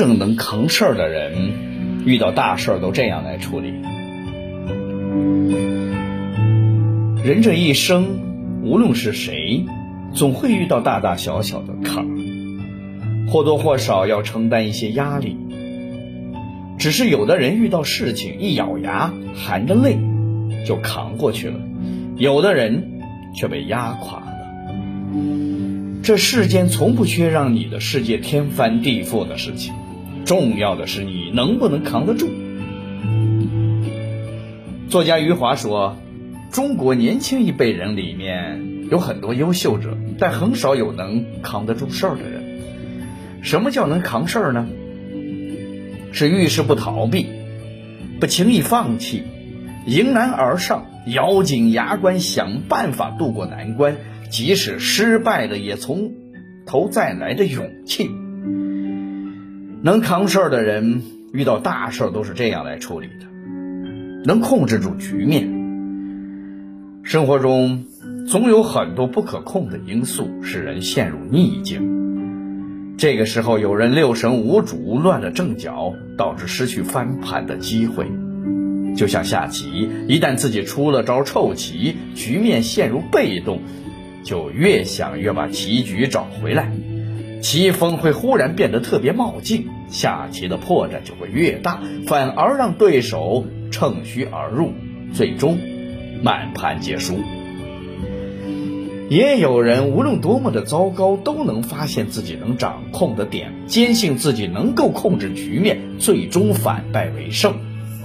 正能扛事儿的人，遇到大事儿都这样来处理。人这一生，无论是谁，总会遇到大大小小的坎儿，或多或少要承担一些压力。只是有的人遇到事情一咬牙，含着泪就扛过去了，有的人却被压垮了。这世间从不缺让你的世界天翻地覆的事情，重要的是你能不能扛得住。作家余华说。中国年轻一辈人里面有很多优秀者，但很少有能扛得住事儿的人。什么叫能扛事儿呢？是遇事不逃避，不轻易放弃，迎难而上，咬紧牙关想办法渡过难关，即使失败了也从头再来的勇气。能扛事儿的人遇到大事都是这样来处理的，能控制住局面。生活中总有很多不可控的因素，使人陷入逆境。这个时候，有人六神无主，乱了阵脚，导致失去翻盘的机会。就像下棋，一旦自己出了招臭棋，局面陷入被动，就越想越把棋局找回来，棋风会忽然变得特别冒进，下棋的破绽就会越大，反而让对手趁虚而入，最终。满盘皆输，也有人无论多么的糟糕，都能发现自己能掌控的点，坚信自己能够控制局面，最终反败为胜。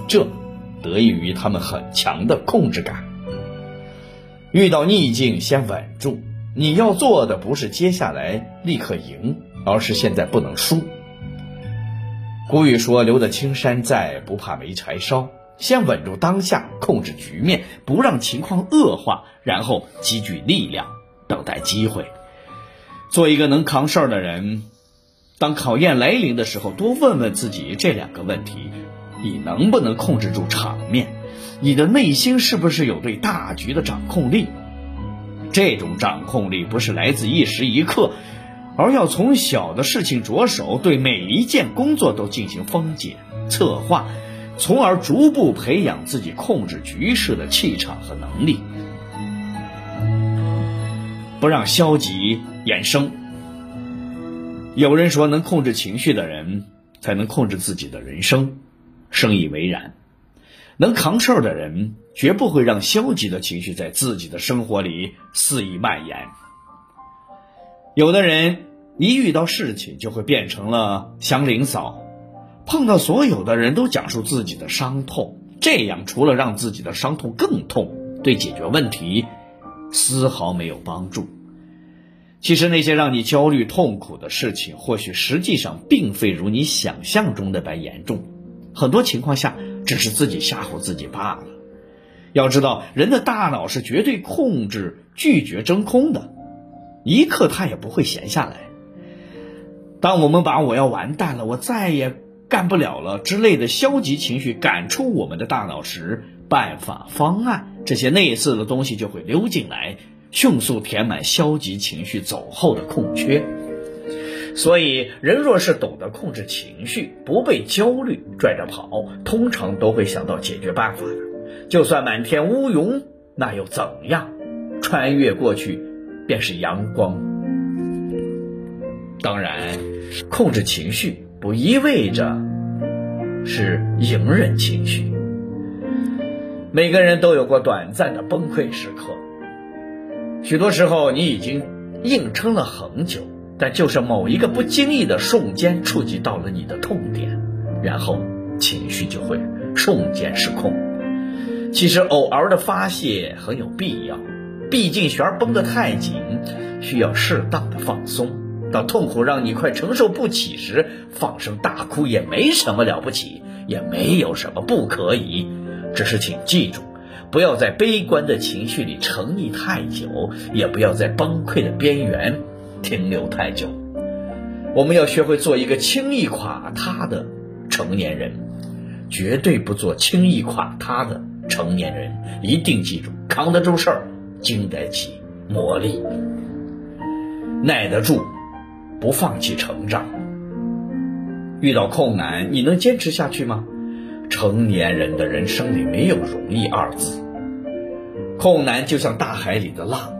这得益于他们很强的控制感。遇到逆境，先稳住。你要做的不是接下来立刻赢，而是现在不能输。古语说：“留得青山在，不怕没柴烧。”先稳住当下，控制局面，不让情况恶化，然后积聚力量，等待机会。做一个能扛事儿的人，当考验来临的时候，多问问自己这两个问题：你能不能控制住场面？你的内心是不是有对大局的掌控力？这种掌控力不是来自一时一刻，而要从小的事情着手，对每一件工作都进行分解、策划。从而逐步培养自己控制局势的气场和能力，不让消极衍生。有人说，能控制情绪的人才能控制自己的人生，深以为然。能扛事儿的人绝不会让消极的情绪在自己的生活里肆意蔓延。有的人一遇到事情就会变成了祥林嫂。碰到所有的人都讲述自己的伤痛，这样除了让自己的伤痛更痛，对解决问题丝毫没有帮助。其实那些让你焦虑痛苦的事情，或许实际上并非如你想象中的般严重，很多情况下只是自己吓唬自己罢了。要知道，人的大脑是绝对控制拒绝真空的，一刻他也不会闲下来。当我们把“我要完蛋了，我再也……”干不了了之类的消极情绪赶出我们的大脑时，办法、方案这些类似的东西就会溜进来，迅速填满消极情绪走后的空缺。所以，人若是懂得控制情绪，不被焦虑拽着跑，通常都会想到解决办法的。就算满天乌云，那又怎样？穿越过去，便是阳光。当然，控制情绪。不意味着是隐忍情绪。每个人都有过短暂的崩溃时刻，许多时候你已经硬撑了很久，但就是某一个不经意的瞬间触及到了你的痛点，然后情绪就会瞬间失控。其实偶尔的发泄很有必要，毕竟弦绷得太紧，需要适当的放松。当痛苦让你快承受不起时，放声大哭也没什么了不起，也没有什么不可以。只是请记住，不要在悲观的情绪里沉溺太久，也不要在崩溃的边缘停留太久。我们要学会做一个轻易垮塌的成年人，绝对不做轻易垮塌的成年人。一定记住，扛得住事儿，经得起磨砺，耐得住。不放弃成长，遇到困难，你能坚持下去吗？成年人的人生里没有容易二字。困难就像大海里的浪，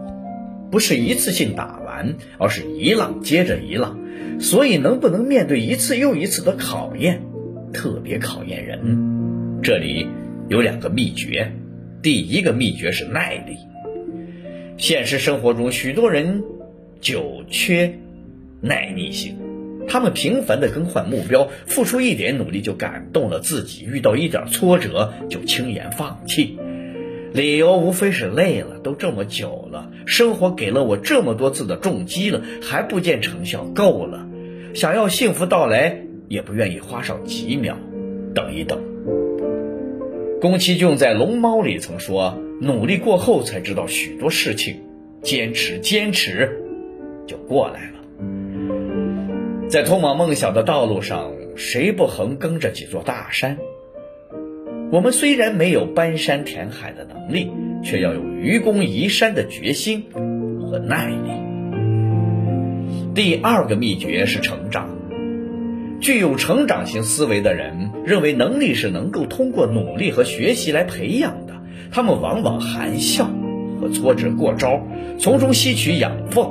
不是一次性打完，而是一浪接着一浪。所以，能不能面对一次又一次的考验，特别考验人。这里有两个秘诀。第一个秘诀是耐力。现实生活中，许多人久缺耐力性。他们频繁的更换目标，付出一点努力就感动了自己，遇到一点挫折就轻言放弃，理由无非是累了，都这么久了，生活给了我这么多次的重击了，还不见成效，够了，想要幸福到来，也不愿意花上几秒，等一等。宫崎骏在《龙猫》里曾说：“努力过后才知道许多事情，坚持坚持，就过来了。”在通往梦想的道路上，谁不横耕着几座大山？我们虽然没有搬山填海的能力，却要有愚公移山的决心和耐力。第二个秘诀是成长。具有成长型思维的人认为，能力是能够通过努力和学习来培养的。他们往往含笑和挫折过招，从中吸取养分，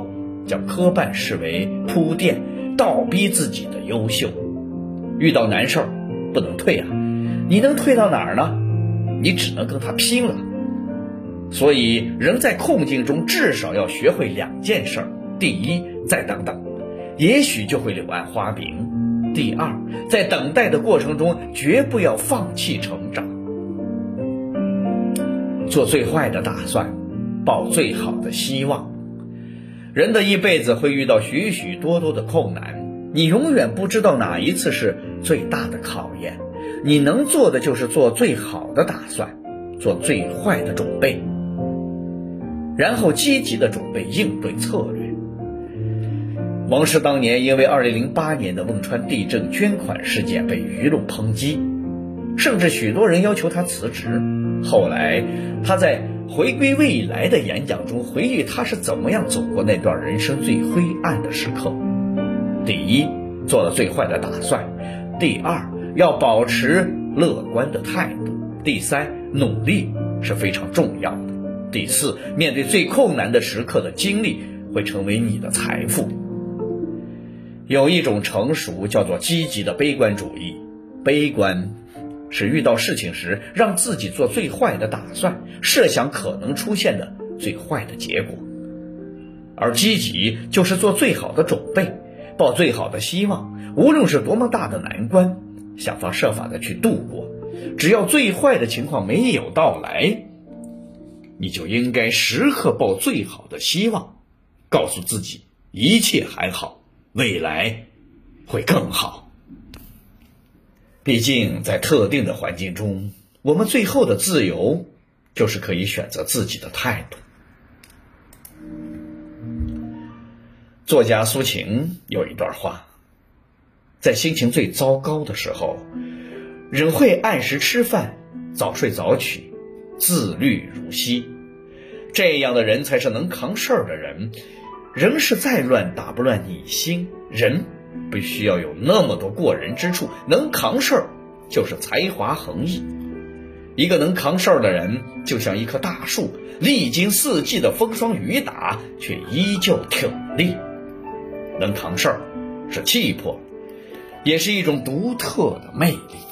将磕绊视为铺垫。倒逼自己的优秀，遇到难事儿不能退啊！你能退到哪儿呢？你只能跟他拼了。所以，人在困境中至少要学会两件事：第一，再等等，也许就会柳暗花明；第二，在等待的过程中绝不要放弃成长。做最坏的打算，抱最好的希望。人的一辈子会遇到许许多多的困难，你永远不知道哪一次是最大的考验。你能做的就是做最好的打算，做最坏的准备，然后积极的准备应对策略。王石当年因为2008年的汶川地震捐款事件被舆论抨击，甚至许多人要求他辞职。后来他在。回归未来的演讲中，回忆他是怎么样走过那段人生最灰暗的时刻。第一，做了最坏的打算；第二，要保持乐观的态度；第三，努力是非常重要的；第四，面对最困难的时刻的经历会成为你的财富。有一种成熟叫做积极的悲观主义，悲观。是遇到事情时，让自己做最坏的打算，设想可能出现的最坏的结果；而积极就是做最好的准备，抱最好的希望，无论是多么大的难关，想方设法的去度过。只要最坏的情况没有到来，你就应该时刻抱最好的希望，告诉自己一切还好，未来会更好。毕竟，在特定的环境中，我们最后的自由，就是可以选择自己的态度。作家苏秦有一段话：在心情最糟糕的时候，人会按时吃饭，早睡早起，自律如昔。这样的人才是能扛事儿的人。人是再乱，打不乱你心。人。不需要有那么多过人之处，能扛事儿就是才华横溢。一个能扛事儿的人，就像一棵大树，历经四季的风霜雨打，却依旧挺立。能扛事儿是气魄，也是一种独特的魅力。